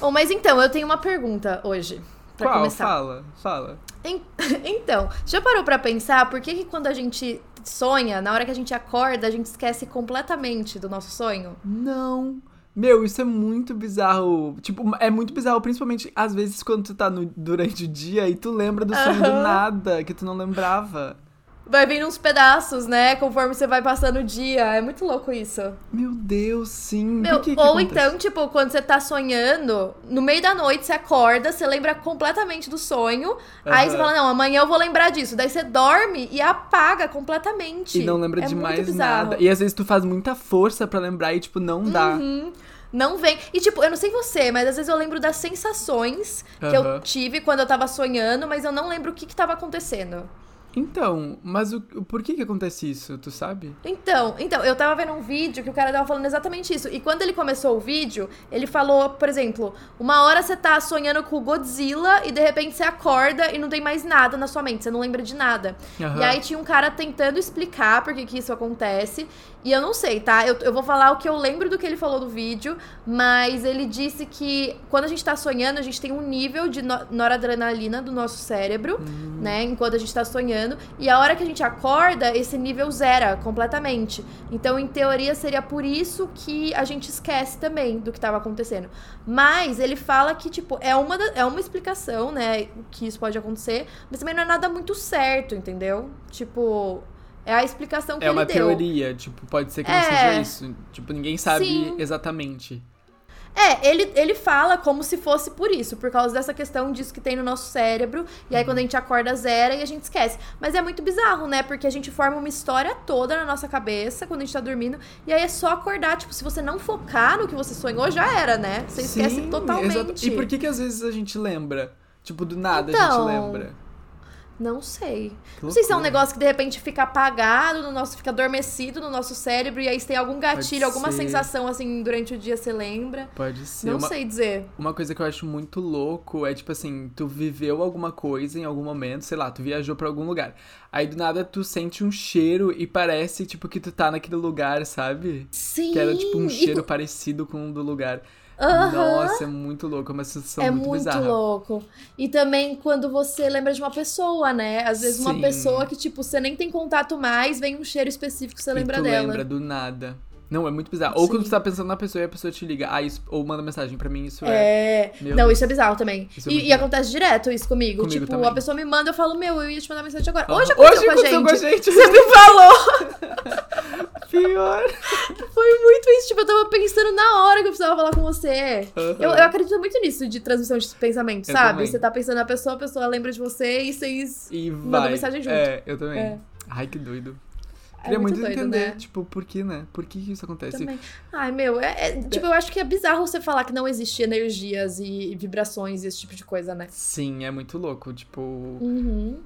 Oh, mas então, eu tenho uma pergunta hoje. Pra Qual? começar. Fala, fala. En- Então, já parou pra pensar por que, que quando a gente sonha, na hora que a gente acorda, a gente esquece completamente do nosso sonho? Não. Meu, isso é muito bizarro. Tipo, é muito bizarro, principalmente às vezes quando tu tá no- durante o dia e tu lembra do sonho do Aham. nada, que tu não lembrava. Vai vindo uns pedaços, né? Conforme você vai passando o dia. É muito louco isso. Meu Deus, sim. Meu, que que ou acontece? então, tipo, quando você tá sonhando, no meio da noite você acorda, você lembra completamente do sonho. Aí você fala, não, amanhã eu vou lembrar disso. Daí você dorme e apaga completamente. E não lembra É de mais bizarro. nada. E às vezes tu faz muita força pra lembrar e, tipo, não dá. Uhum. Não vem. E, tipo, eu não sei você, mas às vezes eu lembro das sensações que eu tive quando eu tava sonhando, mas eu não lembro o que que tava acontecendo. Então, mas o, por que que acontece isso, tu sabe? Então, então, eu tava vendo um vídeo que o cara tava falando exatamente isso. E quando ele começou o vídeo, ele falou, por exemplo, uma hora você tá sonhando com o Godzilla e de repente você acorda e não tem mais nada na sua mente, você não lembra de nada. Aham. E aí tinha um cara tentando explicar por que, que isso acontece. E eu não sei, tá? Eu, eu vou falar o que eu lembro do que ele falou no vídeo, mas ele disse que quando a gente tá sonhando, a gente tem um nível de no- noradrenalina do nosso cérebro, né? Enquanto a gente tá sonhando. E a hora que a gente acorda, esse nível zera completamente. Então, em teoria, seria por isso que a gente esquece também do que tava acontecendo. Mas ele fala que, tipo, é uma, é uma explicação, né? Que isso pode acontecer, mas também não é nada muito certo, entendeu? Tipo, é a explicação que É ele uma deu. teoria, tipo, pode ser que não É. seja isso. Tipo, ninguém sabe Sim. exatamente. É, ele, ele fala como se fosse por isso, por causa dessa questão disso que tem no nosso cérebro. E aí, quando a gente acorda, zera e a gente esquece. Mas é muito bizarro, né? Porque a gente forma uma história toda na nossa cabeça quando a gente tá dormindo. E aí é só acordar. Tipo, se você não focar no que você sonhou, já era, né? Você esquece Sim, totalmente. exato. E por que que às vezes a gente lembra? Tipo, do nada a Então, gente lembra. Não sei. Não sei se é um negócio que de repente fica apagado no nosso, fica adormecido no nosso cérebro, e aí se tem algum gatilho, alguma sensação assim durante o dia você lembra. Pode ser. Não uma, sei dizer. uma coisa que eu acho muito louco é, tipo assim, tu viveu alguma coisa em algum momento, sei lá, tu viajou pra algum lugar. Aí do nada tu sente um cheiro e parece, tipo, que tu tá naquele lugar, sabe? Sim. Que era, tipo, um e cheiro co- parecido com o do lugar. Aham. Nossa, é muito louco, é uma sensação É muito, muito bizarra. louco. E também quando você lembra de uma pessoa, né? Às vezes uma Sim. pessoa que, tipo, você nem tem contato mais, vem um cheiro específico, você e lembra dela. lembra do nada. Não, é muito bizarro. Ou quando tu tá pensando na pessoa e a pessoa te liga, ah, isso, ou manda mensagem, pra mim isso é. É. Não, Deus. isso é bizarro também. É e e bizarro. acontece direto isso comigo. Comigo tipo, também. a pessoa me manda, eu falo, meu, eu ia te mandar mensagem agora. Hoje aconteceu, com, a aconteceu gente. com a gente. Você me falou. Pior. Foi muito isso. Tipo, eu tava pensando na hora que eu precisava falar com você. Aham. Eu, eu acredito muito nisso de transmissão de pensamento, Eu sabe? também. Você tá pensando na pessoa, a pessoa lembra de você e vocês. E Manda vai. mensagem junto. É, eu também. É. Ai, que doido. É Queria muito, doido, entender, né? tipo, por que, né? Por que que isso acontece? Também. Ai, meu, é, é- tipo, eu acho que é bizarro você falar que não existe energias e vibrações e esse tipo de coisa, né? Sim, é muito louco. Tipo, Uhum.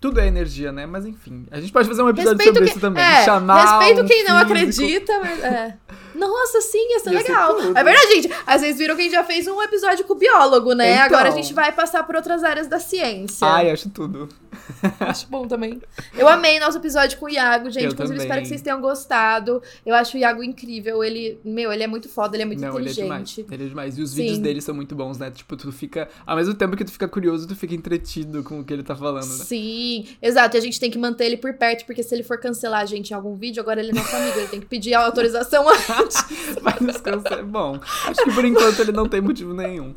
tudo é energia, né? Mas enfim, a gente pode fazer um episódio Respeito sobre quem, isso também. é, Chamar respeito um quem não físico. acredita, mas é. Nossa, sim, ia ser Ia ser legal. tudo. é verdade, gente. Às vezes viram que a gente já fez um episódio com o biólogo, né? Então. Agora a gente vai passar por outras áreas da ciência. Ai, acho tudo. Acho bom também. Eu amei nosso episódio com o Iago, gente. Eu Inclusive, espero que vocês tenham gostado. Eu acho o Iago incrível. Ele, meu, ele é muito foda, ele é muito Não, ele é demais. inteligente. Ele é demais. E os Sim. vídeos dele são muito bons, né? Tipo, tu fica. Ao mesmo tempo que tu fica curioso, tu fica entretido com o que ele tá falando, né? Sim, exato. E a gente tem que manter ele por perto, porque se ele for cancelar a gente em algum vídeo, agora ele é nosso amigo. Ele tem que pedir a autorização. Vai nos cancelar. Bom, acho que por enquanto ele não tem motivo nenhum.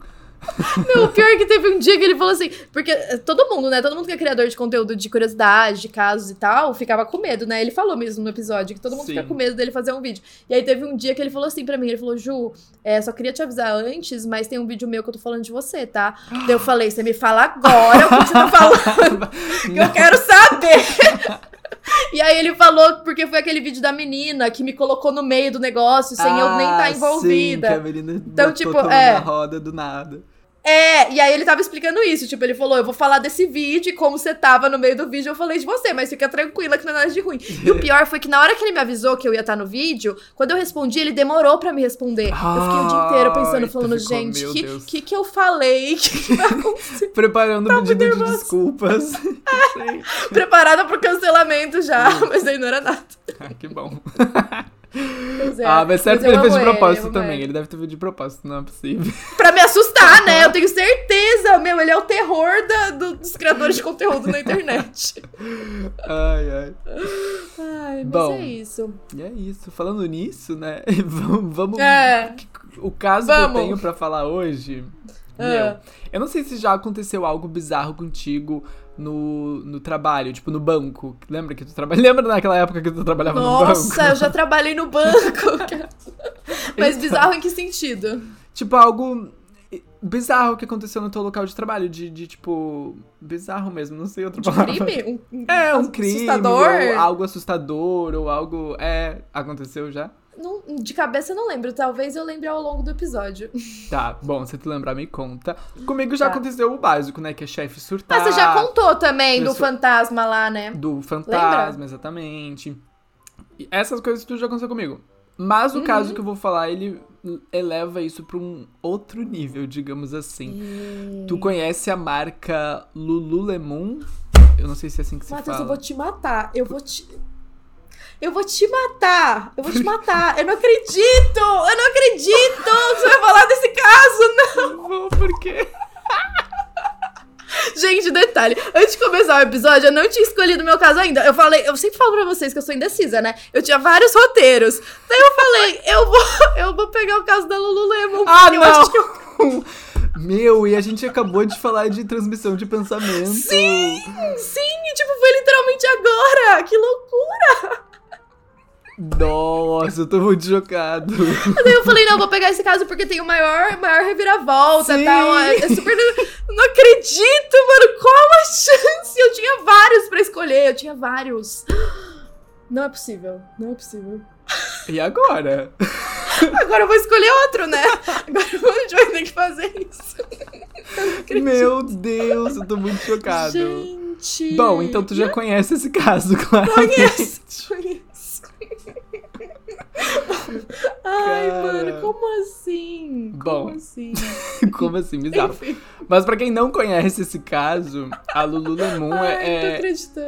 Não, o pior é que teve um dia que ele falou assim, porque eh, todo mundo, né? Todo mundo que é criador de conteúdo de curiosidade, de casos e tal, ficava com medo, né? Ele falou mesmo no episódio que todo mundo Sim. fica com medo dele fazer um vídeo. E aí teve um dia que ele falou assim pra mim, ele falou, Ju, é, só queria te avisar antes, mas tem um vídeo meu que eu tô falando de você, tá? Daí eu falei, você me fala agora o que você tá falando, que eu quero saber. E aí ele falou, porque foi aquele vídeo da menina que me colocou no meio do negócio, sem eu nem estar Ah, envolvida. Sim, que a menina Então, tipo, é. na roda do nada. É, e aí ele tava explicando isso, tipo, ele falou, eu vou falar desse vídeo, e como você tava no meio do vídeo, eu falei de você, mas fica tranquila que não é nada de ruim. E o pior foi que na hora que ele me avisou que eu ia estar no vídeo, quando eu respondi, ele demorou pra me responder. eu fiquei o dia inteiro pensando, falando, ficou, gente, que, Deus. que que eu falei? Que que vai acontecer? Preparando o pedido de nervosa. desculpas. Gente. Preparada pro cancelamento já, mas aí não era nada. Ah, que bom. É. ah, mas certo Mas que ele fez de ele, propósito amo também. ele. Ele deve ter feito de propósito, não é possível. Pra me assustar, né? Eu tenho certeza. Meu, ele é o terror da- do- dos criadores de conteúdo na internet. Ai, ai. Ai, mas Bom. é isso. E é isso. Falando nisso, né? vamos. vamos É. O caso Vamos. que eu tenho pra falar hoje. Ah. Meu, eu não sei se já aconteceu algo bizarro contigo no, no trabalho, tipo no banco. Lembra que tu trabalha? Lembra naquela época que tu trabalhava no banco? Nossa, eu já trabalhei no banco. Mas Então. bizarro em que sentido? Tipo, algo bizarro que aconteceu no teu local de trabalho. De, de tipo. Bizarro mesmo, não sei outra De palavra. crime? Um, É, um crime. Assustador? Ou algo assustador, ou algo. É, aconteceu já? Não- de cabeça eu não lembro. Talvez eu lembre ao longo do episódio. Tá, bom, se tu lembrar, me conta. Comigo já Tá. aconteceu o básico, né? Que é chefe surtar. Ah, você já contou também do Pessoa- fantasma lá, né? Do fantasma, exatamente. E essas coisas tudo já aconteceu comigo. Mas o Uhum. caso que eu vou falar, ele eleva isso pra um outro nível, digamos assim. Tu conhece a marca Lululemon? Eu não sei se é assim que se Matheus, fala. eu vou te matar. Eu vou te. Eu vou te matar. Eu vou te matar. Eu não acredito. Eu não acredito que você vai falar desse caso, não. Não vou, por quê? Gente, detalhe. Antes de começar o episódio, eu não tinha escolhido meu caso ainda. Eu falei, eu sempre falo pra vocês que eu sou indecisa, né? Eu tinha vários roteiros. Daí eu falei, eu vou, eu vou pegar o caso da Lululemon. Ah, eu não! acho que eu Meu, e a gente acabou de falar de transmissão de pensamento. Sim! Sim, e, tipo, foi Nossa, eu tô muito chocado. Daí eu falei, não, vou pegar esse caso porque tem o maior, maior reviravolta e tal. É, é super. Não acredito, mano! Qual a chance? Eu tinha vários pra escolher, eu tinha vários. Não é possível, não é possível. E agora? Agora eu vou escolher outro, né? Agora a gente vai ter que fazer isso. Meu Deus, eu tô muito chocado. Gente. Bom, então tu já conhece esse caso, claramente. Conheço, conheço. Ai, Cara. mano, como assim? Bom. Como assim? Como assim, bizarro. Enfim. Mas pra quem não conhece esse caso, a Lululemon Ai, é,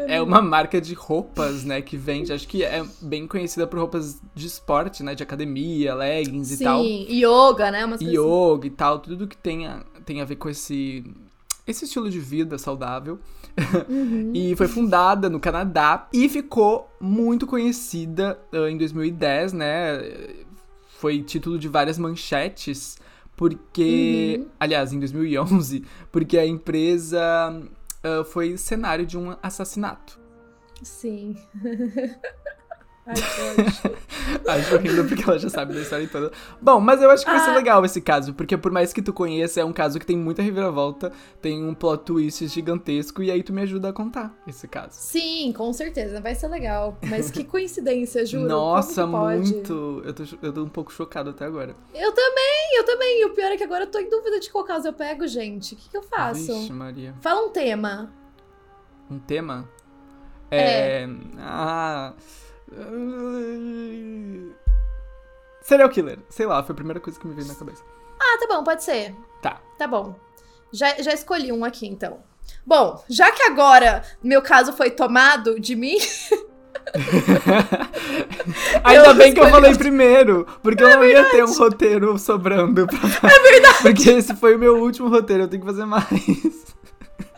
é uma marca de roupas, né, que vende, acho que é bem conhecida por roupas de esporte, né, de academia, leggings Sim, e tal. yoga, né? Umas assim. Yoga e tal, tudo que tenha, tem a ver com esse, esse estilo de vida saudável. Uhum. E foi fundada no Canadá e ficou muito conhecida ah, em 2010, né? Foi título de várias manchetes, porque. Uhum. Aliás, em 2011, porque a empresa ah, foi cenário de um assassinato. Sim. Ai. Acho rindo porque ela já sabe da história toda. Bom, mas eu acho que vai ser Ah. legal esse caso, porque por mais que tu conheça, é um caso que tem muita reviravolta, tem um plot twist gigantesco, e aí tu me ajuda a contar esse caso. Sim, com certeza. Vai ser legal. Mas que coincidência, juro. Nossa, muito. Eu tô, eu tô um pouco chocado até agora. Eu também, eu também. E o pior é que agora eu tô em dúvida de qual caso eu pego, gente. O que, que eu faço? Vixe, Maria. Fala um tema. Um tema? É. Ah. Serial killer. Sei lá, foi a primeira coisa que me veio na cabeça. Ah, tá bom, pode ser. Tá. Tá bom. Já, já escolhi um aqui, então. Bom, já que agora meu caso foi tomado de mim, Ainda bem que eu falei primeiro, porque eu não ia ter um roteiro sobrando. Pra... é verdade. Porque esse foi o meu último roteiro, eu tenho que fazer mais.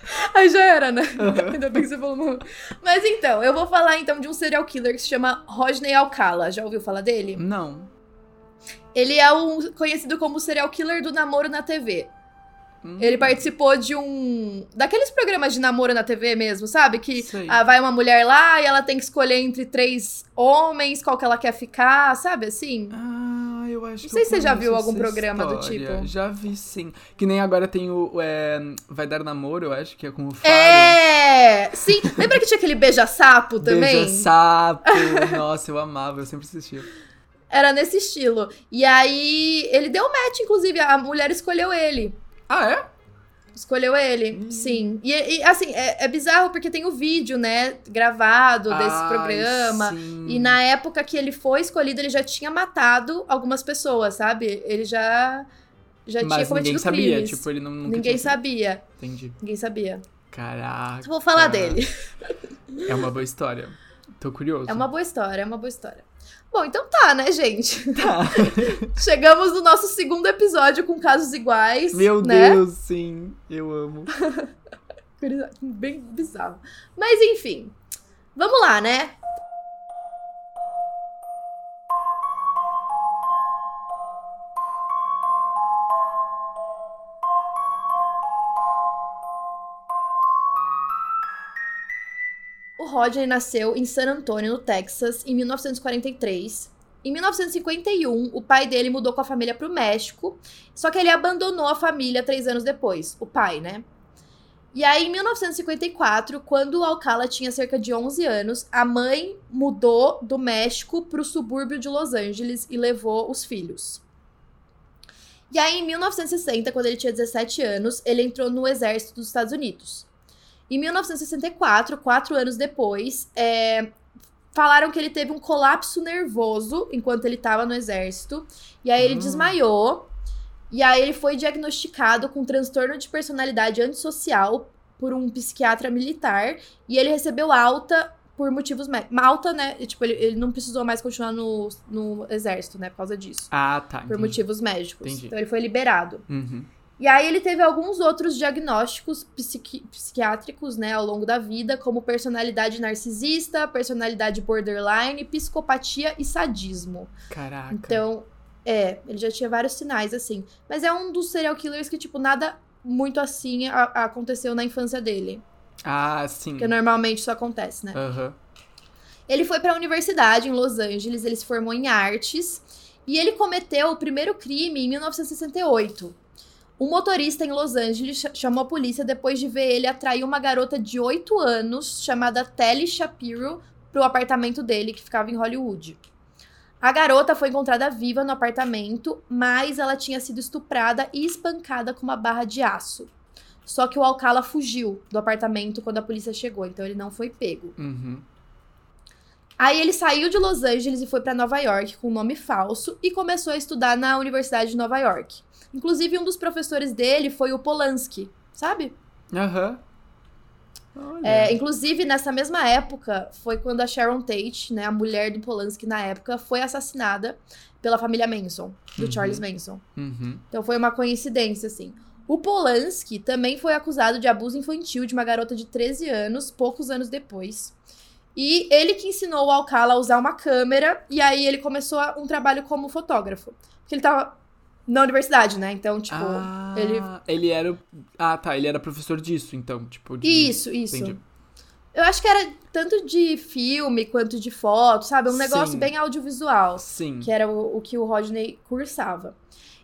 Aí já era, né? Ainda bem que você falou. não. Mas então, eu vou falar então de um serial killer que se chama Rodney Alcala. Já ouviu falar dele? Não. Ele é o conhecido como serial killer do namoro na TV. Hum. Ele participou de um. Daqueles programas de namoro na TV mesmo, sabe? Que ah, vai uma mulher lá e ela tem que escolher entre três homens, qual que ela quer ficar, sabe assim? Ah, eu acho Não sei se você já viu algum programa do história. tipo. Já vi, sim. Que nem agora tem o, é, Vai Dar Namoro, eu acho, que é com o Faro. É! Sim! Lembra que tinha aquele beija-sapo também? Beija sapo. Nossa, eu amava, eu sempre assistia. Era nesse estilo. E aí, ele deu match, inclusive, a mulher escolheu ele. Escolheu ele, Hum. sim. E, e, assim, é, é bizarro porque tem o vídeo, né, gravado desse Ai, programa. sim. E na época que ele foi escolhido, ele já tinha matado algumas pessoas, sabe? Ele já, já tinha Mas cometido ninguém sabia, crimes. tipo, ele não Ninguém tinha... sabia. Entendi. Ninguém sabia. Caraca. Vou falar dele. É uma boa história. Tô curioso. É uma boa história, é uma boa história. Bom, então tá, né, gente? Tá. Chegamos no nosso segundo episódio com casos iguais. Meu né? Deus, sim. Eu amo. Bem bizarro. Mas enfim, vamos lá, né? Rodney nasceu em San Antonio, no Texas, em 1943. Em 1951, o pai dele mudou com a família para o México, só que ele abandonou a família três anos depois, o pai, né? E aí, em 1954, quando o Alcala tinha cerca de 11 anos, a mãe mudou do México para o subúrbio de Los Angeles e levou os filhos. E aí, em 1960, quando ele tinha 17 anos, ele entrou no exército dos Estados Unidos. Em 1964, quatro anos depois, é, falaram que ele teve um colapso nervoso enquanto ele estava no exército. E aí ele Hum. desmaiou. E aí ele foi diagnosticado com transtorno de personalidade antissocial por um psiquiatra militar. E ele recebeu alta por motivos médicos. Alta, né? Tipo, ele, ele não precisou mais continuar no, no exército, né? Por causa disso. Ah, tá. Por entendi. motivos médicos. Entendi. Então ele foi liberado. Uhum. E aí ele teve alguns outros diagnósticos psiqui- psiquiátricos, né, ao longo da vida, como personalidade narcisista, personalidade borderline, psicopatia e sadismo. Caraca. Então, é, ele já tinha vários sinais, assim. Mas é um dos serial killers que, tipo, nada muito assim aconteceu na infância dele. Ah, sim. Porque normalmente isso acontece, né? Aham. Ele foi para a universidade em Los Angeles, ele se formou em artes e ele cometeu o primeiro crime em 1968. Um motorista em Los Angeles ch- chamou a polícia depois de ver ele atrair uma garota de 8 anos chamada Telly Shapiro para o apartamento dele que ficava em Hollywood. A garota foi encontrada viva no apartamento, mas ela tinha sido estuprada e espancada com uma barra de aço. Só que o Alcala fugiu do apartamento quando a polícia chegou, então ele não foi pego. Uhum. Aí ele saiu de Los Angeles e foi pra Nova York com um nome falso e começou a estudar na Universidade de Nova York. Inclusive, um dos professores dele foi o Polanski, sabe? Aham. Olha. É, inclusive, nessa mesma época, foi quando a Sharon Tate, né, a mulher do Polanski na época, foi assassinada pela família Manson, do Uhum. Charles Manson. Uhum. Então foi uma coincidência, assim. O Polanski também foi acusado de abuso infantil de uma garota de 13 anos, poucos anos depois. E ele que ensinou o Alcala a usar uma câmera, e aí ele começou um trabalho como fotógrafo. Porque ele tava na universidade, né? Então, tipo, ah, ele. ele era. Ah, tá. Ele era professor disso, então. Tipo, de... Isso, isso. Entendi. Eu acho que era tanto de filme quanto de foto, sabe? Um negócio Sim. bem audiovisual. Sim. que era o, o que o Rodney cursava.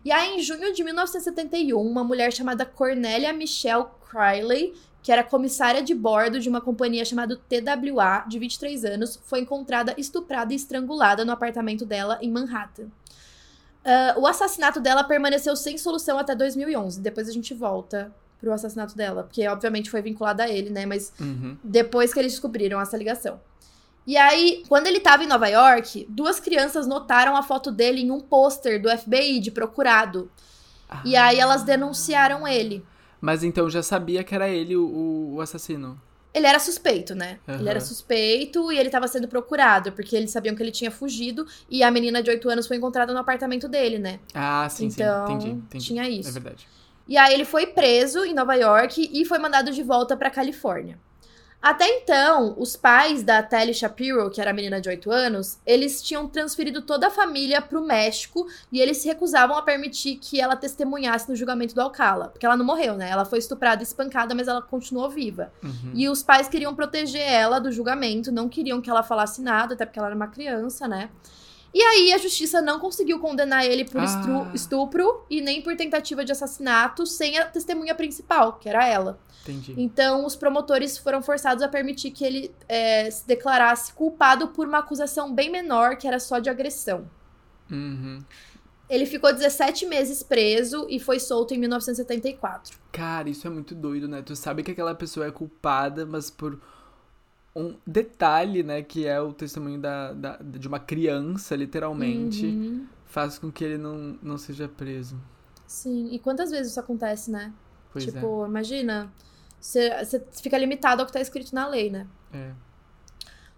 E aí, em junho de 1971, uma mulher chamada Cornélia Michelle Criley, que era comissária de bordo de uma companhia chamada TWA, de 23 anos, foi encontrada estuprada e estrangulada no apartamento dela em Manhattan. Ah, o assassinato dela permaneceu sem solução até 2011. Depois a gente volta pro assassinato dela, porque obviamente foi vinculada a ele, né? Mas Uhum. depois que eles descobriram essa ligação. E aí, quando ele tava em Nova York, duas crianças notaram a foto dele em um pôster do FBI de procurado. E aí elas denunciaram ele. Mas então já sabia que era ele o, o assassino. Ele era suspeito, né? Aham. Ele era suspeito e ele tava sendo procurado, porque eles sabiam que ele tinha fugido e a menina de 8 anos foi encontrada no apartamento dele, né? Ah, sim, então, sim. Entendi, entendi. tinha É isso. verdade. E aí ele foi preso em Nova York e foi mandado de volta pra Califórnia. Até então, os pais da Telly Shapiro, que era a menina de 8 anos, eles tinham transferido toda a família pro México e eles se recusavam a permitir que ela testemunhasse no julgamento do Alcala. Porque ela não morreu, né? Ela foi estuprada e espancada, mas ela continuou viva. Uhum. E os pais queriam proteger ela do julgamento, não queriam que ela falasse nada, até porque ela era uma criança, né? E aí a justiça não conseguiu condenar ele por Ah. estupro e nem por tentativa de assassinato sem a testemunha principal, que era ela. Entendi. Então os promotores foram forçados a permitir que ele é, se declarasse culpado por uma acusação bem menor, que era só de agressão. Uhum. Ele ficou 17 meses preso e foi solto em 1974. Cara, isso é muito doido, né? Tu sabe que aquela pessoa é culpada, mas por um detalhe, né? Que é o testemunho da, da- de uma criança, literalmente, Uhum. faz com que ele não, não seja preso. Sim, e quantas vezes isso acontece, né? Pois é. tipo, imagina, você você fica limitado ao que tá escrito na lei, né? é.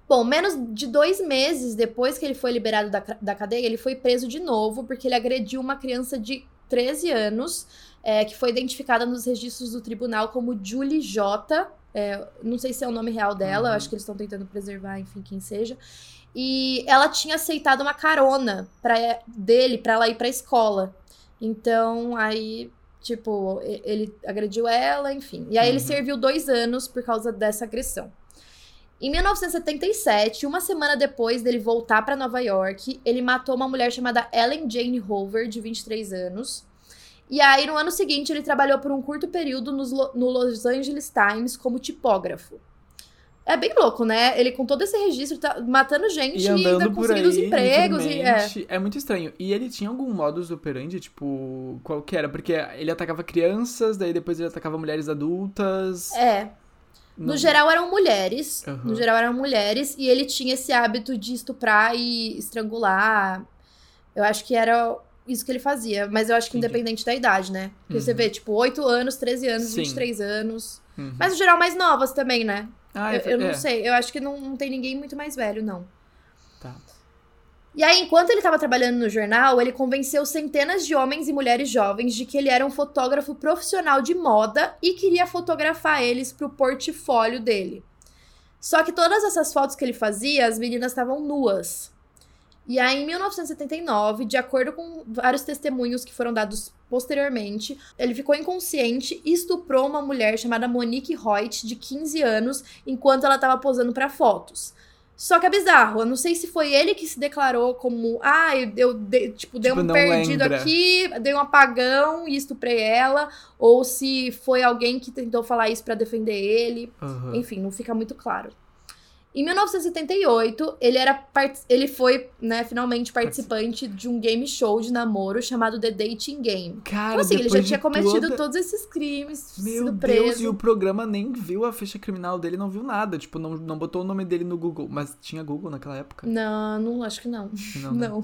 Bom, menos de dois meses depois que ele foi liberado da, da cadeia, ele foi preso de novo porque ele agrediu uma criança de 13 anos, é, que foi identificada nos registros do tribunal como Julie J. É, não sei se é o nome real dela, Uhum. acho que eles estão tentando preservar, enfim, quem seja. E ela tinha aceitado uma carona pra, dele para ela ir pra escola. Então, aí, tipo, ele agrediu ela, enfim. E aí ele Uhum. serviu dois anos por causa dessa agressão. Em 1977, uma semana depois dele voltar pra Nova York, ele matou uma mulher chamada Ellen Jane Hoover, de 23 anos. E aí, no ano seguinte, ele trabalhou por um curto período nos no Los Angeles Times como tipógrafo. É bem louco, né? Ele com todo esse registro, tá matando gente E e, ainda conseguindo os empregos. E, é. é. muito estranho. E ele tinha algum modus operandi, tipo, qual que era? Porque ele atacava crianças, daí depois ele atacava mulheres adultas. é. No Não- geral eram mulheres. Aham. No geral eram mulheres. E ele tinha esse hábito de estuprar e estrangular. Eu acho que era isso que ele fazia. Mas eu acho que Entendi. independente da idade, né? Porque você Uhum. vê, tipo, 8 anos, 13 anos, Sim. 23 anos. Uhum. Mas no geral mais novas também, né? Ah, eu, eu não é. sei. Eu acho que não, não tem ninguém muito mais velho, não. Tá. E aí, enquanto ele estava trabalhando no jornal, ele convenceu centenas de homens e mulheres jovens de que ele era um fotógrafo profissional de moda e queria fotografar eles pro portfólio dele. Só que todas essas fotos que ele fazia, as meninas estavam nuas. E aí, em 1979, de acordo com vários testemunhos que foram dados posteriormente, ele ficou inconsciente e estuprou uma mulher chamada Monique Hoyt, de 15 anos, enquanto ela estava posando para fotos. Só que é bizarro, eu não sei se foi ele que se declarou como, ah, eu, eu dei- tipo, dei Tipo, um perdido lembra. aqui, dei um apagão e estuprei ela, ou se foi alguém que tentou falar isso pra defender ele. Aham. Enfim, não fica muito claro. Em 1978, ele era part- ele foi, né, finalmente participante de um game show de namoro chamado The Dating Game. Cara, Então, assim, ele já tinha cometido toda- todos esses crimes, Meu sido Deus, preso. e o programa nem viu a ficha criminal dele, não viu nada. Tipo, não, não botou o nome dele no Google. Mas tinha Google naquela época? Não, não, acho que não. Não. né? Não.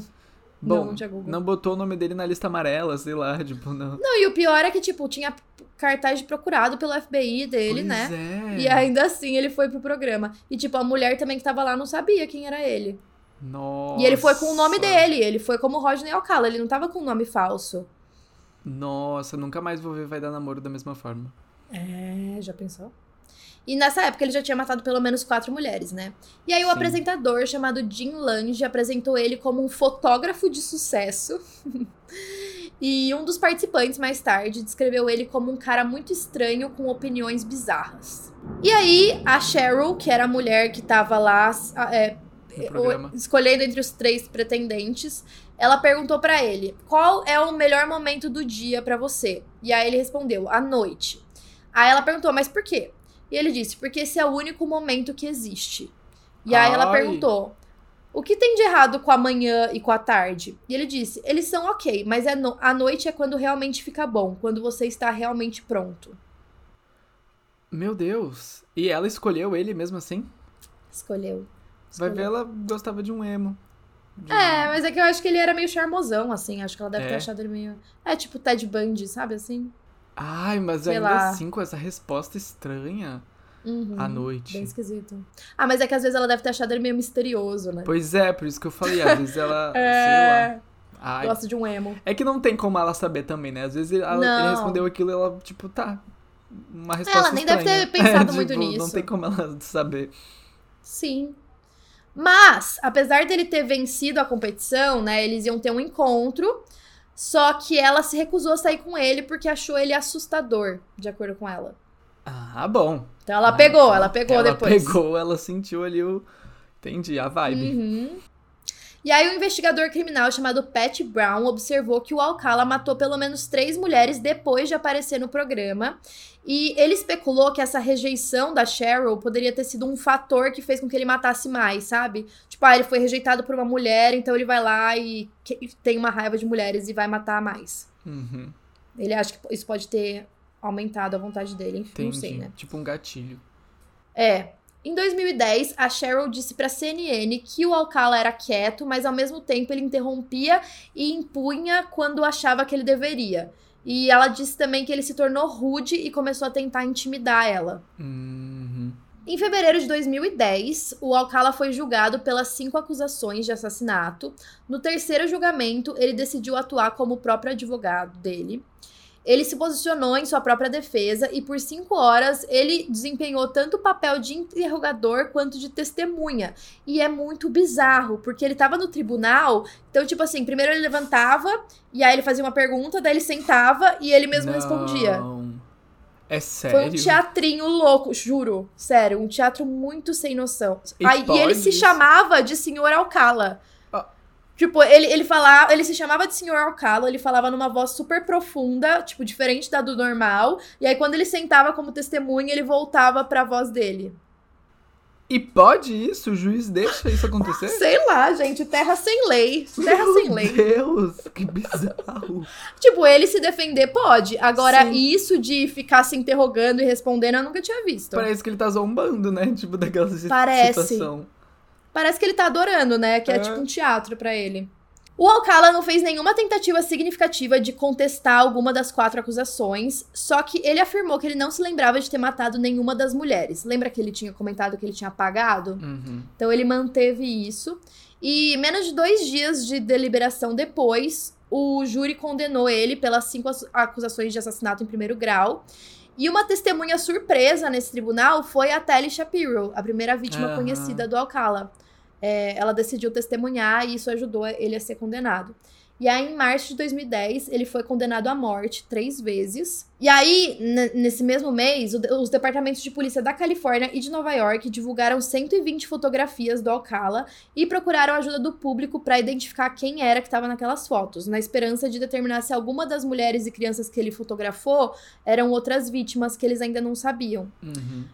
Bom, não tinha Google. não botou o nome dele na lista amarela, sei lá, tipo, não. Não, e o pior é que, tipo, tinha cartaz de procurado pelo FBI dele, pois né? É. E ainda assim ele foi pro programa. E, tipo, a mulher também que tava lá não sabia quem era ele. Nossa. E ele foi com o nome dele, ele foi como Rodney Alcala, ele não tava com um nome falso. Nossa, nunca mais vou ver Vai Dar Namoro da mesma forma. É, já pensou? E nessa época ele já tinha matado pelo menos quatro mulheres, né? E aí o Sim. apresentador, chamado Jim Lange, apresentou ele como um fotógrafo de sucesso. e um dos participantes, mais tarde, descreveu ele como um cara muito estranho com opiniões bizarras. E aí, a Cheryl, que era a mulher que tava lá é, escolhendo entre os três pretendentes, ela perguntou pra ele: "Qual é o melhor momento do dia pra você?" E aí ele respondeu: "A noite". Aí ela perguntou: "Mas por quê?" E ele disse: "Porque esse é o único momento que existe". E aí ela Ai. perguntou: "O que tem de errado com a manhã e com a tarde?" E ele disse: "Eles são OK, mas é no- a noite é quando realmente fica bom, quando você está realmente pronto." Meu Deus. E ela escolheu ele mesmo assim? Escolheu. Vai Escolheu. ver, ela gostava de um emo. De- É, mas é que eu acho que ele era meio charmosão, assim. Acho que ela deve É? ter achado ele meio. É tipo Ted Bundy, sabe assim? Ai, mas Sei ainda lá. assim, com essa resposta estranha Uhum, à noite. Bem esquisito. Ah, mas é que às vezes ela deve ter achado ele meio misterioso, né? Pois é, por isso que eu falei, às vezes ela. sei lá. é. Ai, Gosta de um emo. É que não tem como ela saber também, né? Às vezes ela- Não. ele respondeu aquilo e ela, tipo, tá. Uma resposta Ela nem deve estranha. ter pensado É, muito tipo, Não nisso. tem como ela saber. Sim. Mas, apesar dele ter vencido a competição, né? Eles iam ter um encontro. Só que ela se recusou a sair com ele porque achou ele assustador, de acordo com ela. Ah, bom. Então ela Ah, pegou, ela pegou ela depois. pegou, ela sentiu ali o. Entendi, a vibe. Uhum. E aí, o investigador criminal chamado Pat Brown observou que o Alcala matou pelo menos três mulheres depois de aparecer no programa. E ele especulou que essa rejeição da Cheryl poderia ter sido um fator que fez com que ele matasse mais, sabe? Tipo, ah, ele foi rejeitado por uma mulher, então ele vai lá e tem uma raiva de mulheres e vai matar mais. Uhum, Ele acha que isso pode ter aumentado a vontade dele, enfim, entendi. não sei, né? Tipo um gatilho. É. Em 2010, a Cheryl disse pra CNN que o Alcala era quieto, mas ao mesmo tempo ele interrompia e impunha quando achava que ele deveria. E ela disse também que ele se tornou rude e começou a tentar intimidar ela. Uhum. Em fevereiro de 2010, o Alcala foi julgado pelas cinco acusações de assassinato. No terceiro julgamento, ele decidiu atuar como o próprio advogado dele. Ele se posicionou em sua própria defesa e por cinco horas ele desempenhou tanto o papel de interrogador quanto de testemunha. E é muito bizarro, porque ele tava no tribunal, então, tipo assim, primeiro ele levantava e aí ele fazia uma pergunta, daí ele sentava e ele mesmo Não. respondia. É sério? Foi um teatrinho louco, juro. Sério, um teatro muito sem noção. E Aí, e ele se pode? chamava de Senhor Alcala. Tipo, ele, ele falava, ele se chamava de Senhor Alcala, ele falava numa voz super profunda, tipo, diferente da do normal. E aí, quando ele sentava como testemunha, ele voltava pra voz dele. E pode isso? O juiz deixa isso acontecer? Sei lá, gente, terra sem lei. Terra sem Meu lei. Deus, que bizarro. Tipo, ele se defender pode. Agora, Sim. isso de ficar se interrogando e respondendo, eu nunca tinha visto. Parece que ele tá zombando, né? Tipo, daquela Parece. situação. Parece que ele tá adorando, né? Que é, É. tipo um teatro pra ele. O Alcala não fez nenhuma tentativa significativa de contestar alguma das quatro acusações, só que ele afirmou que ele não se lembrava de ter matado nenhuma das mulheres. Lembra que ele tinha comentado que ele tinha apagado? Uhum. Então ele manteve isso. E menos de dois dias de deliberação depois, o júri condenou ele pelas cinco acusações de assassinato em primeiro grau. E uma testemunha surpresa nesse tribunal foi a Telly Shapiro, a primeira vítima Aham. conhecida do Alcala. É, ela decidiu testemunhar e isso ajudou ele a ser condenado. E aí, em março de 2010, ele foi condenado à morte três vezes. E aí, nesse mesmo mês, os departamentos de polícia da Califórnia e de Nova York divulgaram 120 fotografias do Alcala e procuraram a ajuda do público para identificar quem era que estava naquelas fotos, na esperança de determinar se alguma das mulheres e crianças que ele fotografou eram outras vítimas que eles ainda não sabiam. Uhum.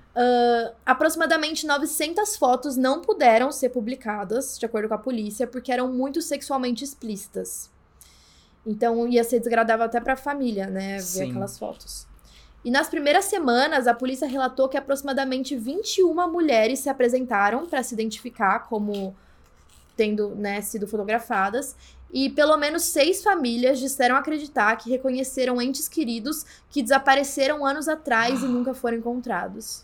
Aproximadamente 900 fotos não puderam ser publicadas, de acordo com a polícia, porque eram muito sexualmente explícitas. Então ia ser desagradável até pra família, né, ver Sim. aquelas fotos. E nas primeiras semanas, a polícia relatou que aproximadamente 21 mulheres se apresentaram para se identificar como tendo né, sido fotografadas. E pelo menos seis famílias disseram acreditar que reconheceram entes queridos que desapareceram anos atrás e nunca foram encontrados.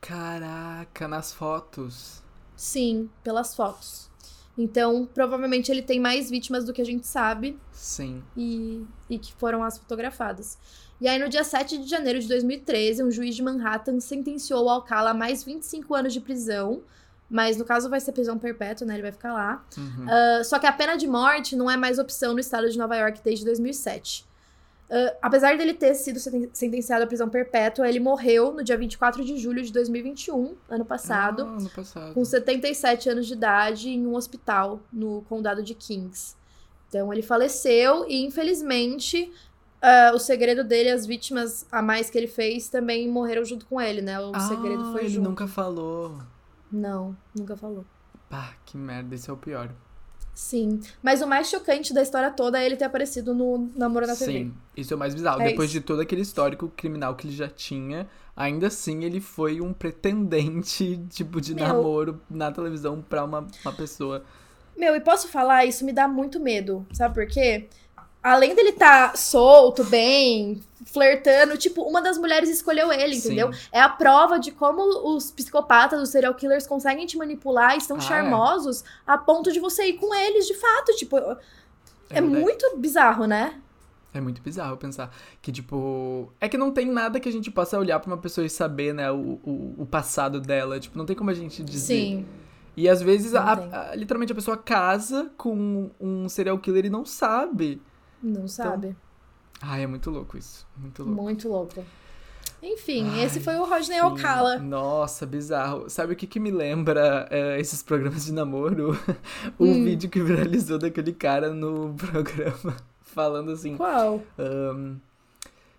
Caraca, nas fotos. Sim, pelas fotos. Então, provavelmente ele tem mais vítimas do que a gente sabe Sim. e, e que foram as fotografadas. E aí, no dia 7 de janeiro de 2013, um juiz de Manhattan sentenciou o Alcala a mais 25 anos de prisão. Mas no caso vai ser prisão perpétua, né? Ele vai ficar lá. Uhum. Ah, só que a pena de morte não é mais opção no estado de Nova York desde 2007. Ah, apesar dele ter sido senten- sentenciado à prisão perpétua, ele morreu no dia 24 de julho de 2021, ano passado Ah, ano passado. com 77 anos de idade em um hospital no condado de Kings. Então ele faleceu e infelizmente ah, o segredo dele, as vítimas a mais que ele fez também morreram junto com ele, né? O ah, segredo foi ele junto. nunca falou. Não, nunca falou. Pá, que merda, esse é o pior. Sim, mas o mais chocante da história toda é ele ter aparecido no Namoro na TV. Sim, isso é o mais bizarro. É Depois isso. de todo aquele histórico criminal que ele já tinha, ainda assim ele foi um pretendente, tipo, de Meu. namoro na televisão pra uma, uma pessoa. Meu, e posso falar, isso me dá muito medo, sabe por quê? Além dele estar solto, bem, flertando, tipo, uma das mulheres escolheu ele, Sim. entendeu? É a prova de como os psicopatas, os serial killers conseguem te manipular e são Ah, é. charmosos a ponto de você ir com eles de fato. Tipo, é, verdade. muito bizarro, né? É muito bizarro pensar que, tipo. É que não tem nada que a gente possa olhar pra uma pessoa e saber, né, o, o, o passado dela. Tipo, não tem como a gente dizer. Sim. E às vezes, a- a- literalmente, a pessoa casa com um serial killer e não sabe. Não sabe. Ai, é muito louco isso. Muito louco. Muito louco. Enfim, Ai, esse foi o Rodney Sim. Alcala. Nossa, bizarro. Sabe o que, que me lembra é, esses programas de namoro? o Hum. vídeo que viralizou daquele cara no programa falando assim: Qual? ahn,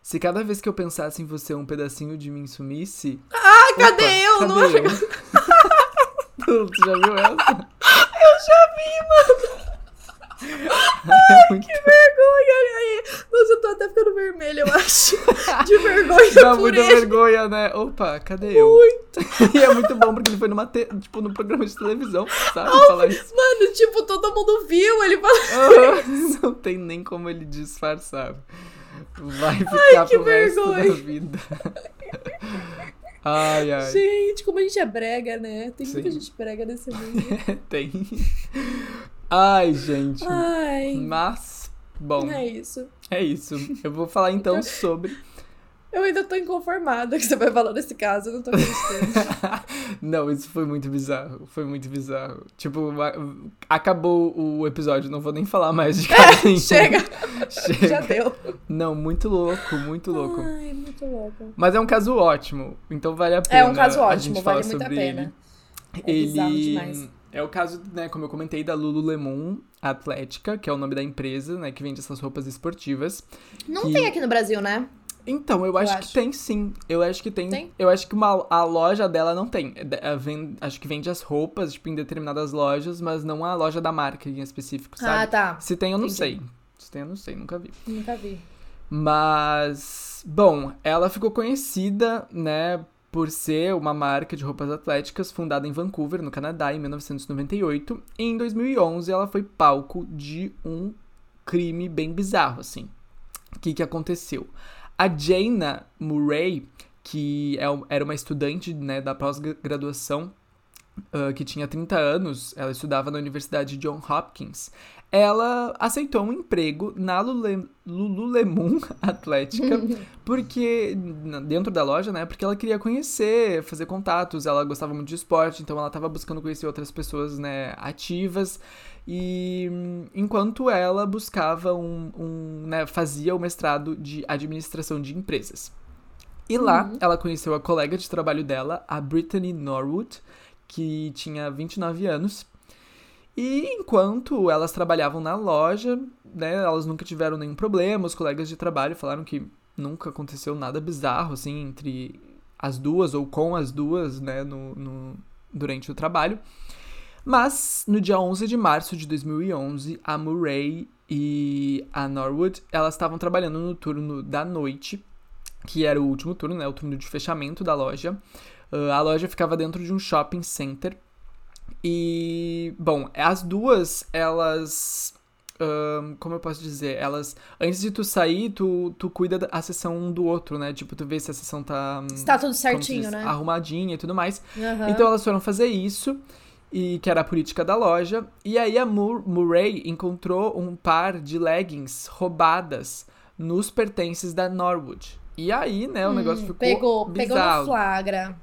Se cada vez que eu pensasse em você um pedacinho de mim sumisse. Ah, cadê eu? Cadê Não- eu? tu, tu já viu essa? É muito, Vergonha, aí. Nossa, eu tô até ficando vermelha, eu acho. De vergonha dá por muita ele. vergonha, né? Opa, cadê eu? Muito. e é muito bom porque ele foi numa te- tipo, num programa de televisão, sabe? Falar isso. Mano, tipo, todo mundo viu ele. Aham, Não tem nem como ele disfarçar. Vai ficar que pro resto da vergonha. vida. Ai, ai. Gente, como a gente é brega, né? Tem muita Sim. gente brega nesse mundo. Tem. Ai, gente. Ai, Mas, bom, é isso. é isso. Eu vou falar então sobre. Eu ainda tô inconformada que você vai falar desse caso, eu não tô acreditando. não, isso foi muito bizarro. Foi muito bizarro. Tipo, acabou o episódio, não vou nem falar mais de caso nenhum. Chega, Chega. já deu. Não, muito louco, muito louco. Ai, muito louco. Mas é um caso ótimo, então vale a pena. É um caso ótimo, vale muito a pena. Ele. É ele demais. É o caso, né, como eu comentei, da Lululemon Atlética, que é o nome da empresa, né, que vende essas roupas esportivas. Não Que- tem aqui no Brasil, né? Então, eu acho, acho. que tem sim. Eu acho que tem. Tem? Eu acho que uma, a loja dela não tem. É de- é ven- acho que vende as roupas, tipo, em determinadas lojas, mas não a loja da marca em específico, sabe? Ah, tá. Se tem, eu não Entendi. sei. Se tem, eu não sei, nunca vi. Nunca vi. Mas, bom, ela ficou conhecida, né, por ser uma marca de roupas atléticas fundada em Vancouver, no Canadá, em 1998. E em 2011 ela foi palco de um crime bem bizarro, assim. O que que aconteceu? A Jaina Murray, que é era uma estudante, né, da pós-graduação, ah, que tinha 30 anos, ela estudava na Universidade John Hopkins, ela aceitou um emprego na Lule- Lululemon Atlética, porque dentro da loja, né? Porque ela queria conhecer, fazer contatos, ela gostava muito de esporte, então ela estava buscando conhecer outras pessoas, né, ativas. E hum, enquanto ela buscava um, um né, fazia o mestrado de administração de empresas. E lá ela conheceu a colega de trabalho dela, a Brittany Norwood, que tinha 29 anos. E enquanto elas trabalhavam na loja, né, elas nunca tiveram nenhum problema. Os colegas de trabalho falaram que nunca aconteceu nada bizarro, assim, entre as duas ou com as duas, né, no, no- durante o trabalho. Mas, no dia 11 de março de 2011, a Murray e a Norwood, elas estavam trabalhando no turno da noite, que era o último turno, né, o turno de fechamento da loja. Ah, a loja ficava dentro de um shopping center. E, bom, as duas, elas. ahn, como eu posso dizer? Elas. Antes de tu sair, tu, tu cuida da a sessão um do outro, né? Tipo, tu vê se a sessão tá. Está tudo certinho, diz, né? Arrumadinha e tudo mais. Aham. Então elas foram fazer isso, e que era a política da loja. E aí a Mur- Murray encontrou um par de leggings roubadas nos pertences da Norwood. E aí, né, o negócio Hum, ficou pegou, pegou bizarro no flagra.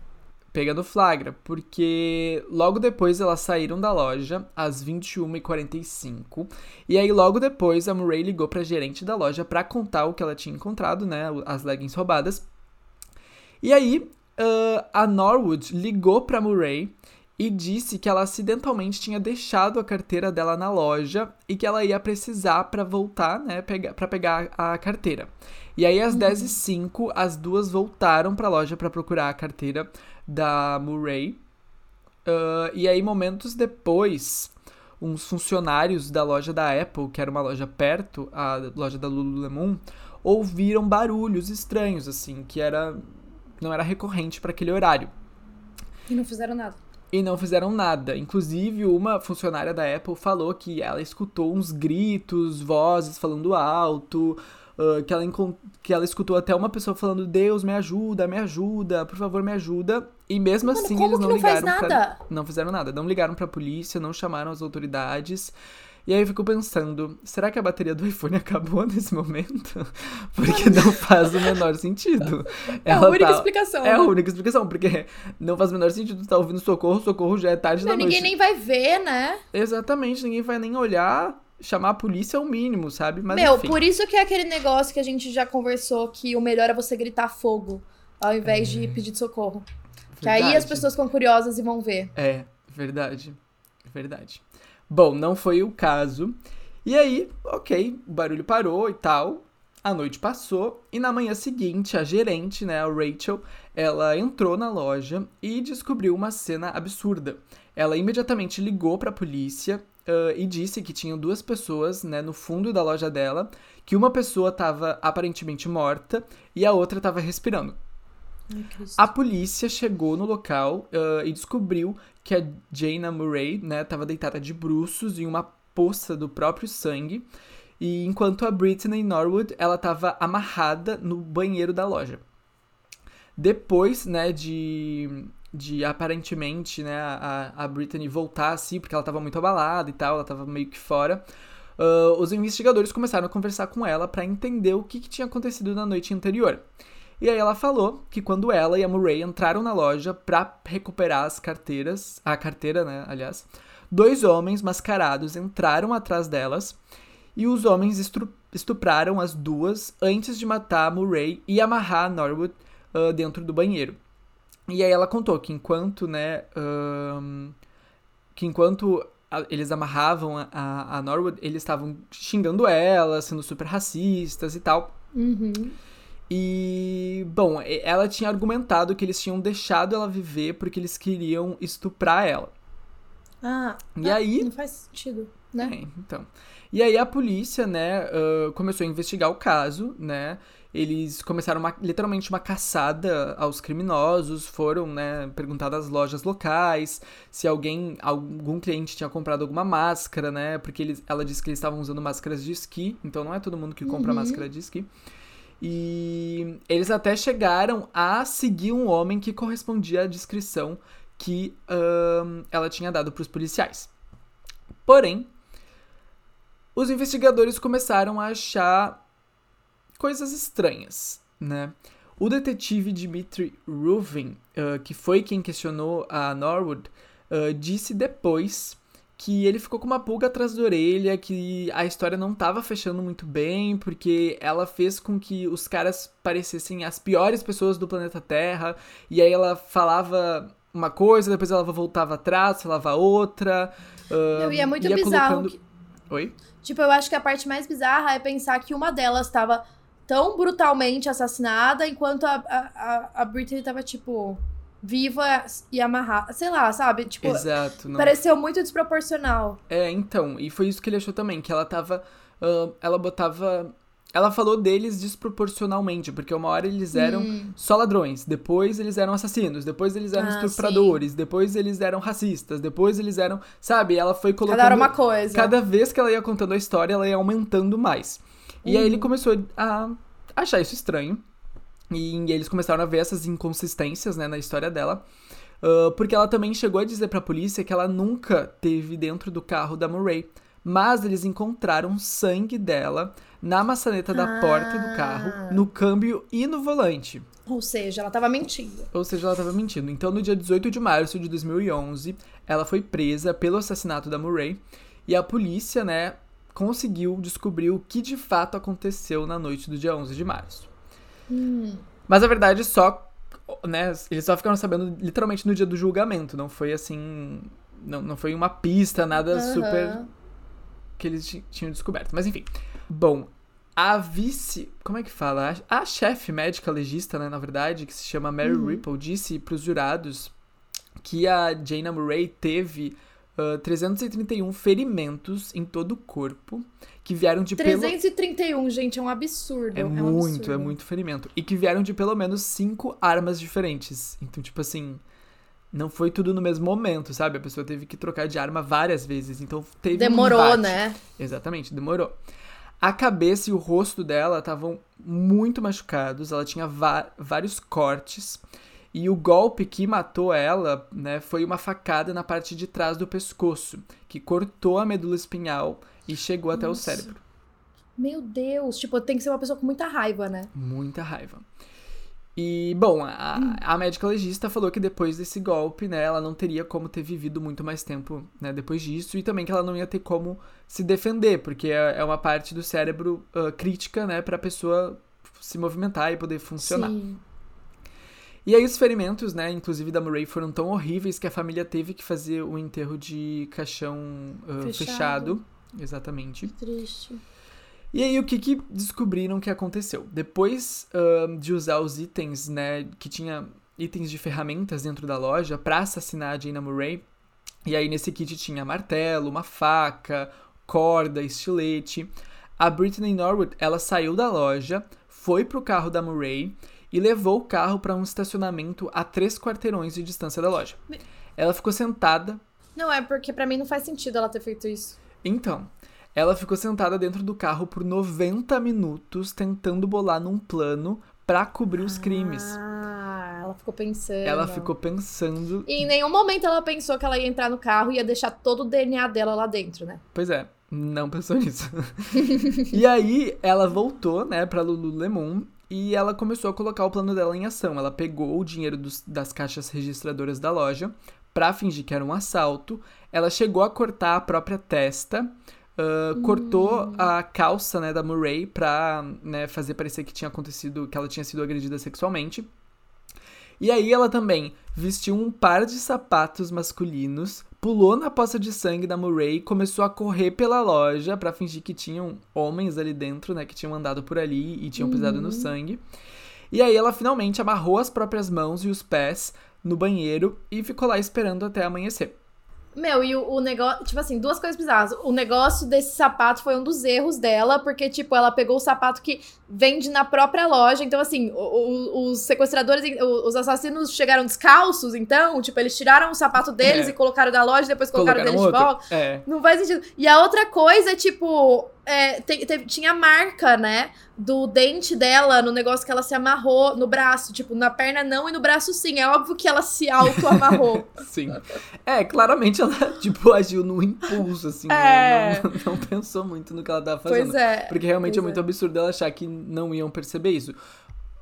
Pegando flagra, porque logo depois elas saíram da loja às 21h45. E aí logo depois a Murray ligou pra gerente da loja pra contar o que ela tinha encontrado, né, as leggings roubadas. E aí ah, a Norwood ligou pra Murray e disse que ela acidentalmente tinha deixado a carteira dela na loja e que ela ia precisar pra voltar, né, para pegar a carteira. E aí às 10h05 as duas voltaram pra loja pra procurar a carteira da Murray. Ah, e aí, momentos depois, uns funcionários da loja da Apple, que era uma loja perto, a loja da Lululemon, ouviram barulhos estranhos, assim, que era não era recorrente para aquele horário. E não fizeram nada. E não fizeram nada. Inclusive, uma funcionária da Apple falou que ela escutou uns gritos, vozes falando alto, ah, que, ela que ela escutou até uma pessoa falando: Deus, me ajuda, me ajuda, por favor, me ajuda. E mesmo Mano, assim, eles não não ligaram pra-? Não fizeram nada. Não ligaram pra polícia, não chamaram as autoridades. E aí eu fico pensando, será que a bateria do iPhone acabou nesse momento? Porque não faz o menor sentido. É a Ela única tá- explicação. É a única explicação, porque não faz o menor sentido tu tá ouvindo socorro, socorro já é tarde Não, da ninguém noite. nem vai ver, né? Exatamente, ninguém vai nem olhar, chamar a polícia é o mínimo, sabe? Mas Meu, enfim. por isso que é aquele negócio que a gente já conversou que o melhor é você gritar fogo ao invés de pedir socorro. Que aí as Verdade. pessoas ficam curiosas e vão ver. É, verdade. Verdade. Bom, não foi o caso. E aí, ok, o barulho parou e tal. A noite passou e na manhã seguinte, a gerente, né, a Rachel, ela entrou na loja e descobriu uma cena absurda. Ela imediatamente ligou para a polícia ah, e disse que tinham duas pessoas, né, no fundo da loja dela, que uma pessoa estava aparentemente morta e a outra estava respirando. A polícia chegou no local ah, e descobriu que a Jaina Murray, né, estava deitada de bruços em uma poça do próprio sangue, e enquanto a Brittany Norwood, ela estava amarrada no banheiro da loja. depois, né, de, de aparentemente, né, a, a Britney voltar assim, porque ela tava muito abalada e tal, ela tava meio que fora, uh, os investigadores começaram a conversar com ela para entender o que, que tinha acontecido na noite anterior. E aí ela falou que quando ela e a Murray entraram na loja para recuperar as carteiras, a carteira, né, aliás, dois homens mascarados entraram atrás delas e os homens estupraram as duas antes de matar a Murray e amarrar a Norwood uh, dentro do banheiro. E aí ela contou que enquanto, né, um, que enquanto eles amarravam a, a Norwood, eles estavam xingando ela, sendo super racistas e tal. Uhum. E, bom, ela tinha argumentado que eles tinham deixado ela viver porque eles queriam estuprar ela. Ah, e ah, aí. Não faz sentido, né? É, então. E aí a polícia, né, uh, começou a investigar o caso, né? Eles começaram uma, literalmente uma caçada aos criminosos, foram, né, perguntar das lojas locais se alguém, algum cliente tinha comprado alguma máscara, né? Porque eles, ela disse que eles estavam usando máscaras de esqui, então não é todo mundo que compra uhum. máscara de esqui. E eles até chegaram a seguir um homem que correspondia à descrição que um, ela tinha dado para os policiais. Porém, os investigadores começaram a achar coisas estranhas, né? O detetive Dmitry Ruvin, uh, que foi quem questionou a Norwood, uh, disse depois que ele ficou com uma pulga atrás da orelha, que a história não estava fechando muito bem, porque ela fez com que os caras parecessem as piores pessoas do planeta Terra, e aí ela falava uma coisa, depois ela voltava atrás, falava outra. Uh, Não, e é muito bizarro. Colocando... Que... Oi? Tipo, eu acho que a parte mais bizarra é pensar que uma delas estava tão brutalmente assassinada, enquanto a, a, a Britney tava, tipo, viva e amarrada. Sei lá, sabe? Tipo, Exato, não... pareceu muito desproporcional. É, então, e foi isso que ele achou também, que ela tava. Uh, ela botava ela falou deles desproporcionalmente, porque uma hora eles eram hum. só ladrões, depois eles eram assassinos, depois eles eram ah, estupradores, sim. depois eles eram racistas, depois eles eram. Sabe? Ela foi colocando. Cada uma coisa. Cada vez que ela ia contando a história, ela ia aumentando mais. E aí ele hum. começou a achar isso estranho. E, e eles começaram a ver essas inconsistências né, na história dela. Uh, porque ela também chegou a dizer pra polícia que ela nunca teve dentro do carro da Murray. Mas eles encontraram sangue dela na maçaneta da ah. porta do carro, no câmbio e no volante. Ou seja, ela estava mentindo. Ou seja, ela estava mentindo. Então, no dia 18 de março de 2011, ela foi presa pelo assassinato da Murray e a polícia, né, conseguiu descobrir o que de fato aconteceu na noite do dia 11 de março. Hum. Mas a verdade só, né, eles só ficaram sabendo literalmente no dia do julgamento, não foi assim, não, não foi uma pista, nada uhum. super que eles tinham descoberto. Mas enfim. Bom, a vice. Como é que fala? A chefe médica legista, né, na verdade, que se chama Mary uhum. Ripple, disse para os jurados que a Jana Murray teve uh, 331 ferimentos em todo o corpo que vieram de 331, pelo... gente, é um absurdo. É, é um muito, absurdo. é muito ferimento. E que vieram de pelo menos cinco armas diferentes. Então, tipo assim, não foi tudo no mesmo momento, sabe? A pessoa teve que trocar de arma várias vezes, então teve Demorou, um né? Exatamente, demorou. A cabeça e o rosto dela estavam muito machucados, ela tinha vários cortes. E o golpe que matou ela, né, foi uma facada na parte de trás do pescoço, que cortou a medula espinhal e chegou Nossa. até o cérebro. Meu Deus, tipo, tem que ser uma pessoa com muita raiva, né? Muita raiva. E, bom, a, hum. a médica legista falou que depois desse golpe, né, ela não teria como ter vivido muito mais tempo, né, depois disso, e também que ela não ia ter como se defender, porque é, é uma parte do cérebro uh, crítica, né, pra pessoa se movimentar e poder funcionar. Sim. E aí os ferimentos, né, inclusive da Murray, foram tão horríveis que a família teve que fazer o enterro de caixão uh, fechado. fechado. Exatamente. Que triste. E aí, o que, que descobriram que aconteceu? Depois uh, de usar os itens, né, que tinha itens de ferramentas dentro da loja para assassinar a Jaina Murray, e aí nesse kit tinha martelo, uma faca, corda, estilete. A Britney Norwood, ela saiu da loja, foi pro carro da Murray e levou o carro para um estacionamento a três quarteirões de distância da loja. Ela ficou sentada. Não, é porque para mim não faz sentido ela ter feito isso. Então, ela ficou sentada dentro do carro por 90 minutos tentando bolar num plano para cobrir os crimes. Ah, Ela ficou pensando. Ela ficou pensando. E em nenhum momento ela pensou que ela ia entrar no carro e ia deixar todo o DNA dela lá dentro, né? Pois é, não pensou nisso. e aí ela voltou, né, pra Lululemon e ela começou a colocar o plano dela em ação. Ela pegou o dinheiro dos, das caixas registradoras da loja pra fingir que era um assalto. Ela chegou a cortar a própria testa. Uh, cortou a calça né, da Murray pra né, fazer parecer que tinha acontecido, que ela tinha sido agredida sexualmente. E aí ela também vestiu um par de sapatos masculinos, pulou na poça de sangue da Murray, começou a correr pela loja para fingir que tinham homens ali dentro, né, que tinham andado por ali e tinham pisado no sangue. E aí ela finalmente amarrou as próprias mãos e os pés no banheiro e ficou lá esperando até amanhecer. Meu, e o, o, negócio, tipo assim, duas coisas bizarras. O negócio desse sapato foi um dos erros dela, porque, tipo, ela pegou o sapato que vende na própria loja. Então, assim, o, o, os sequestradores, os assassinos chegaram descalços, então, tipo, eles tiraram o sapato deles É. e colocaram da loja, depois colocaram, Colocaram deles de outro. volta. É. Não faz sentido. E a outra coisa é, tipo, é, te- te- tinha marca, né? Do dente dela no negócio que ela se amarrou no braço. Tipo, na perna não e no braço sim. É óbvio que ela se auto-amarrou. Sim. É, claramente ela, tipo, agiu no impulso, assim. É. né? Não, não pensou muito no que ela tava fazendo. pois é. Porque realmente é muito é. absurdo ela achar que não iam perceber isso.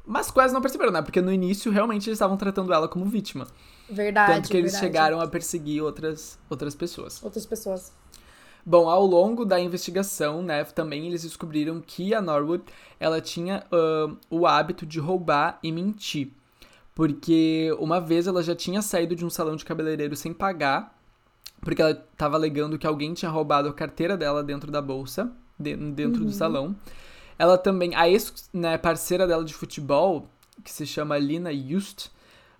Mas quase não perceberam, né? Porque no início realmente eles estavam tratando ela como vítima. Verdade. Tanto que eles verdade. chegaram a perseguir outras, outras pessoas. Outras pessoas. Bom, ao longo da investigação, né, também eles descobriram que a Norwood, ela tinha ahn, o hábito de roubar e mentir. Porque uma vez ela já tinha saído de um salão de cabeleireiro sem pagar, porque ela estava alegando que alguém tinha roubado a carteira dela dentro da bolsa, de- dentro do salão. Ela também, a ex, né, parceira dela de futebol, que se chama Lina Just,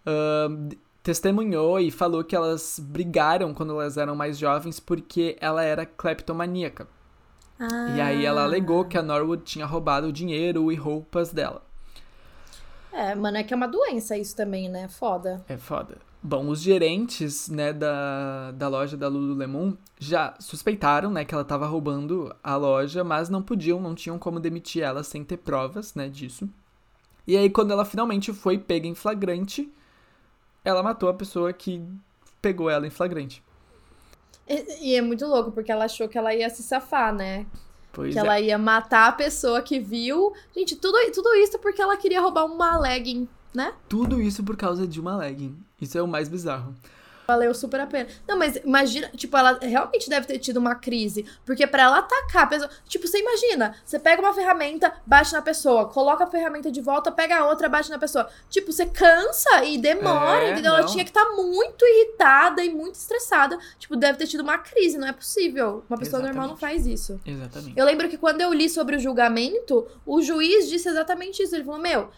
ahn, testemunhou e falou que elas brigaram quando elas eram mais jovens porque ela era cleptomaníaca. E aí ela alegou que a Norwood tinha roubado o dinheiro e roupas dela. É, mano, é que é uma doença isso também, né? Foda. É foda. Bom, os gerentes, né, da, da loja da Lululemon já suspeitaram, né, que ela tava roubando a loja, mas não podiam, não tinham como demitir ela sem ter provas, né, disso. E aí, quando ela finalmente foi pega em flagrante, ela matou a pessoa que pegou ela em flagrante. E, e é muito louco, porque ela achou que ela ia se safar, né? Pois que é. ela ia matar a pessoa que viu. Gente, tudo, tudo isso porque ela queria roubar uma legging, né? Tudo isso por causa de uma legging. Isso é o mais bizarro. Valeu super a pena. Não, mas imagina, tipo, ela realmente deve ter tido uma crise. Porque pra ela atacar a pessoa. Tipo, você imagina, você pega uma ferramenta, bate na pessoa, coloca a ferramenta de volta, pega a outra, bate na pessoa. Tipo, você cansa e demora, É, entendeu? Ela não. tinha que estar muito irritada e muito estressada. Tipo, deve ter tido uma crise, não é possível. Uma pessoa normal não Exatamente. faz isso. Exatamente. Eu lembro que quando eu li sobre o julgamento, o juiz disse exatamente isso. Ele falou: Meu,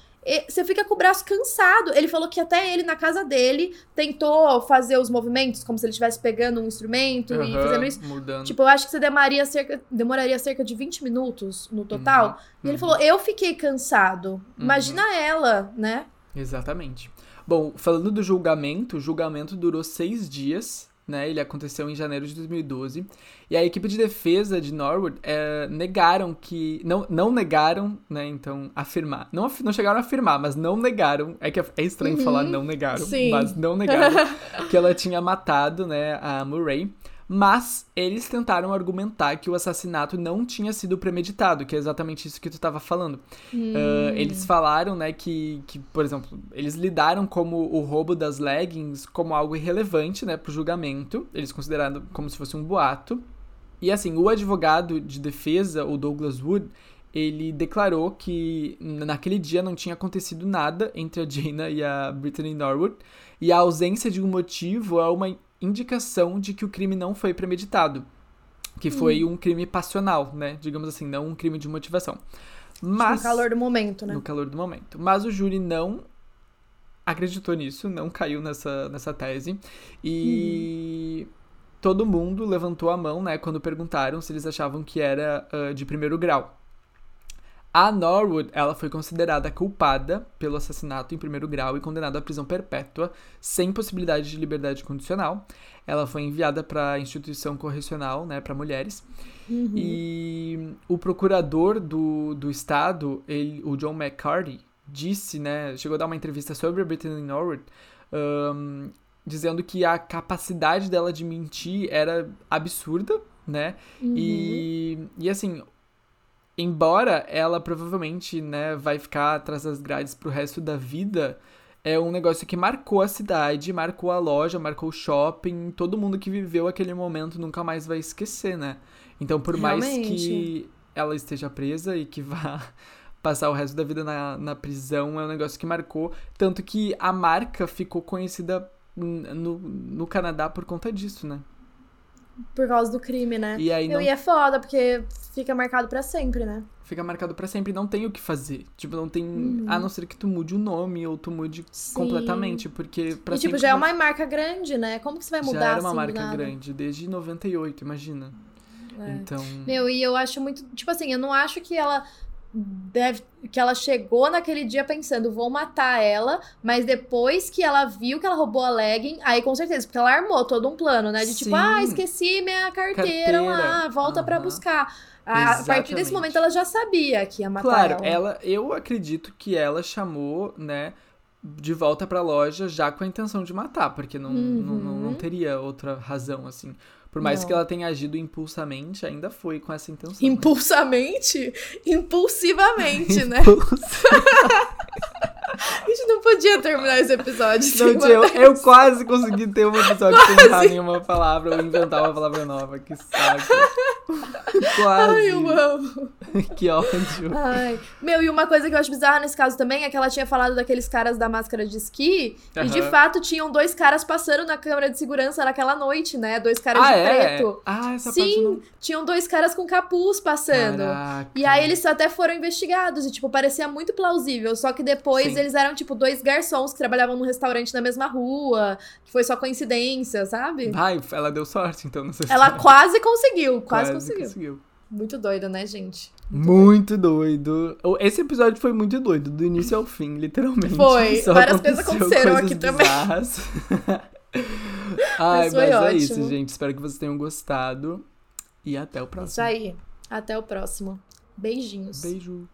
você fica com o braço cansado. Ele falou que até ele, na casa dele, tentou fazer os movimentos como se ele estivesse pegando um instrumento e Aham, fazendo isso. Mudando. Tipo, eu acho que você demoraria cerca, demoraria cerca de 20 minutos no total. E ele uhum. falou: Eu fiquei cansado. Imagina ela, né? Exatamente. Bom, falando do julgamento, o julgamento durou seis dias, né? Ele aconteceu em janeiro de 2012. E a equipe de defesa de Norwood eh, negaram que. Não, não negaram, né? Então, afirmar. Não, af- não chegaram a afirmar, mas não negaram. É que é é estranho Uhum. falar não negaram, Sim. mas não negaram que ela tinha matado, né, a Murray. Mas eles tentaram argumentar que o assassinato não tinha sido premeditado, que é exatamente isso que tu estava falando. Ah, eles falaram, né, que, que, por exemplo, eles lidaram como o roubo das leggings como algo irrelevante, né, pro julgamento. Eles consideraram como se fosse um boato. E assim, o advogado de defesa, o Douglas Wood, ele declarou que naquele dia não tinha acontecido nada entre a Jaina e a Brittany Norwood, e a ausência de um motivo é uma indicação de que o crime não foi premeditado, que foi um crime passional, né, digamos assim, não um crime de motivação. Mas No calor do momento, né? no calor do momento. Mas o júri não acreditou nisso, não caiu nessa, nessa tese. E todo mundo levantou a mão, né, quando perguntaram se eles achavam que era ah, de primeiro grau. A Norwood, ela foi considerada culpada pelo assassinato em primeiro grau e condenada à prisão perpétua, sem possibilidade de liberdade condicional. Ela foi enviada para a instituição correcional, né, para mulheres. E o procurador do, do estado, ele, o John McCarthy, disse, né, chegou a dar uma entrevista sobre a Brittany Norwood, um, dizendo que a capacidade dela de mentir era absurda, né? Uhum. E, e assim, embora ela provavelmente, né, vai ficar atrás das grades pro resto da vida, é um negócio que marcou a cidade, marcou a loja, marcou o shopping, todo mundo que viveu aquele momento nunca mais vai esquecer, né? Então, por mais que ela esteja presa e que vá passar o resto da vida na, na prisão, é um negócio que marcou, tanto que a marca ficou conhecida no, no Canadá por conta disso, né? Por causa do crime, né? E aí não... E é foda, porque fica marcado para sempre, né? Fica marcado para sempre, não tem o que fazer. Tipo, não tem. Uhum. A não ser que tu mude o nome ou tu mude Sim. completamente. Porque pra E tipo, já é uma marca grande, né? Como que você vai mudar Já era uma assim, marca grande, desde 98, imagina. É. Então. Meu, e eu acho muito. Tipo assim, eu não acho que ela deve, que ela chegou naquele dia pensando, vou matar ela, mas depois que ela viu que ela roubou a legging, aí com certeza, porque ela armou todo um plano, né? De tipo, Sim. ah, esqueci minha carteira, carteira. lá, volta uhum. para buscar. A, a, partir desse momento ela já sabia que ia matar claro, ela. ela. Eu acredito que ela chamou, né, de volta pra loja já com a intenção de matar, porque não, uhum. não, não, não, teria outra razão, assim. Por mais não. que ela tenha agido impulsamente, ainda foi com essa intenção. Né? Impulsamente? Né? Impulsivamente, né? A gente não podia terminar esse episódio. Não tinha, eu, eu, quase consegui ter um episódio quase. sem errar nenhuma palavra ou inventar uma palavra nova. Que saco. quase. Ai, eu amo. que ódio. Ai. Meu, e uma coisa que eu acho bizarra nesse caso também é que ela tinha falado daqueles caras da máscara de esqui. Uhum. E de fato tinham dois caras passando na câmera de segurança naquela noite, né? Dois caras ah, de é? preto. Ah, essa Sim, não... tinham dois caras com capuz passando. Caraca. E aí eles até foram investigados. E, tipo, parecia muito plausível. Só que depois Sim. eles eram, tipo, dois garçons que trabalhavam num restaurante na mesma rua. Que foi só coincidência, sabe? Ai, ela deu sorte, então, não sei Ela quase conseguiu, quase, quase conseguiu. conseguiu. Muito doido, né, gente? Muito, muito doido. doido. Esse episódio foi muito doido, do início ao fim, literalmente. Foi. Só Várias coisas aconteceram aqui bizarras. também. Ai, mas, mas é isso, gente. Espero que vocês tenham gostado. E até o próximo. Isso aí. Até o próximo. Beijinhos. Beijo.